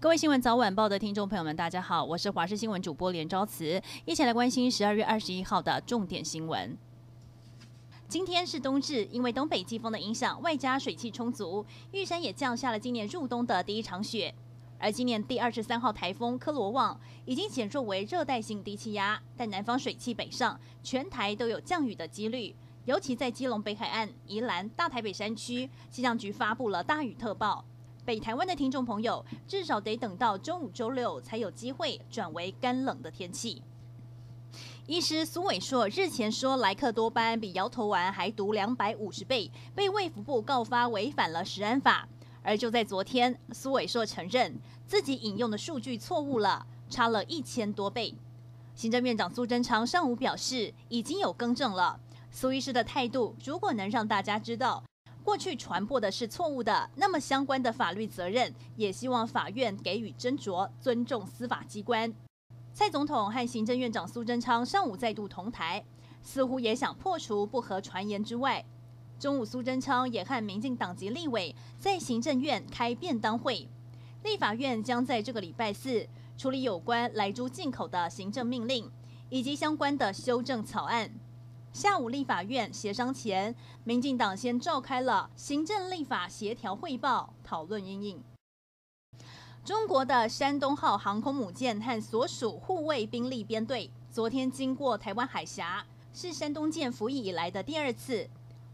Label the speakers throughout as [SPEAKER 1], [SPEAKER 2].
[SPEAKER 1] 各位新闻早晚报的听众朋友们，大家好，我是华视新闻主播连昭慈，一起来关心十二月二十一号的重点新闻。今天是冬至，因为东北季风的影响，外加水汽充足，玉山也降下了今年入冬的第一场雪。而今年第二十三号台风科罗旺已经减弱为热带性低气压，但南方水汽北上，全台都有降雨的几率。尤其在基隆北海岸、宜兰、大台北山区，气象局发布了大雨特报。北台湾的听众朋友，至少得等到周五、周六才有机会转为干冷的天气。医师苏伟硕日前说，莱克多巴胺比摇头丸还毒两百五十倍，被卫福部告发违反了食安法。而就在昨天，苏伟硕承认自己引用的数据错误了，差了一千多倍。行政院长苏贞昌上午表示，已经有更正了。苏医师的态度，如果能让大家知道过去传播的是错误的，那么相关的法律责任，也希望法院给予斟酌，尊重司法机关。蔡总统和行政院长苏贞昌上午再度同台，似乎也想破除不合传言之外。中午，苏贞昌也和民进党籍立委在行政院开便当会。立法院将在这个礼拜四处理有关莱猪进口的行政命令以及相关的修正草案。下午，立法院协商前，民进党先召开了行政立法协调汇报，讨论因应。中国的山东号航空母舰和所属护卫兵力编队昨天经过台湾海峡，是山东舰服役以来的第二次。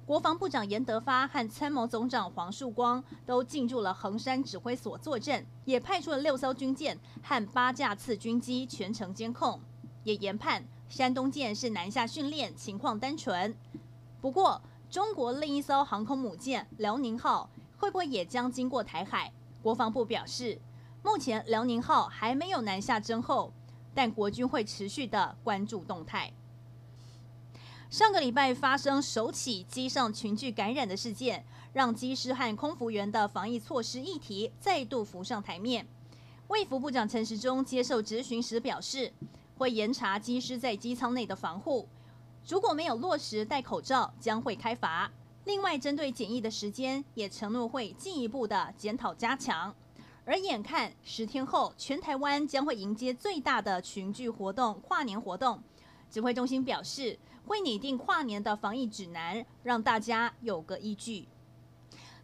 [SPEAKER 1] 国防部长严德发和参谋总长黄树光都进驻了横山指挥所坐镇，也派出了六艘军舰和八架次军机全程监控。也研判山东舰是南下训练，情况单纯。不过，中国另一艘航空母舰辽宁号会不会也将经过台海？国防部表示，目前辽宁号还没有南下征候，但国军会持续的关注动态。上个礼拜发生首起机上群聚感染的事件，让机师和空服员的防疫措施议题再度浮上台面。卫福部长陈时中接受质询时表示，会严查机师在机舱内的防护，如果没有落实戴口罩，将会开罚。另外，针对检疫的时间，也承诺会进一步的检讨加强。而眼看十天后，全台湾将会迎接最大的群聚活动——跨年活动。指挥中心表示，会拟定跨年的防疫指南，让大家有个依据。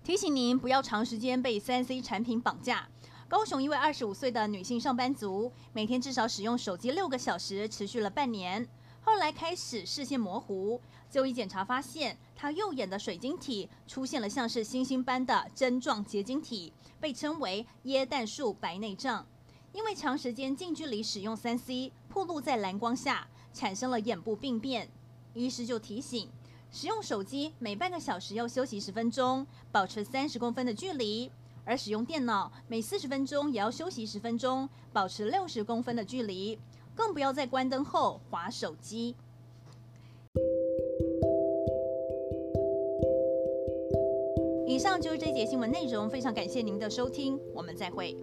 [SPEAKER 1] 提醒您不要长时间被三 C 产品绑架。高雄一位二十五岁的女性上班族，每天至少使用手机六个小时，持续了半年。后来开始视线模糊，就医检查发现，她右眼的水晶体出现了像是星星般的针状结晶体，被称为耶诞树白内障。因为长时间近距离使用三 C，暴露在蓝光下。产生了眼部病变，医师就提醒，使用手机每半个小时要休息十分钟，保持三十公分的距离；而使用电脑每四十分钟也要休息十分钟，保持六十公分的距离，更不要在关灯后划手机。以上就是这节新闻内容，非常感谢您的收听，我们再会。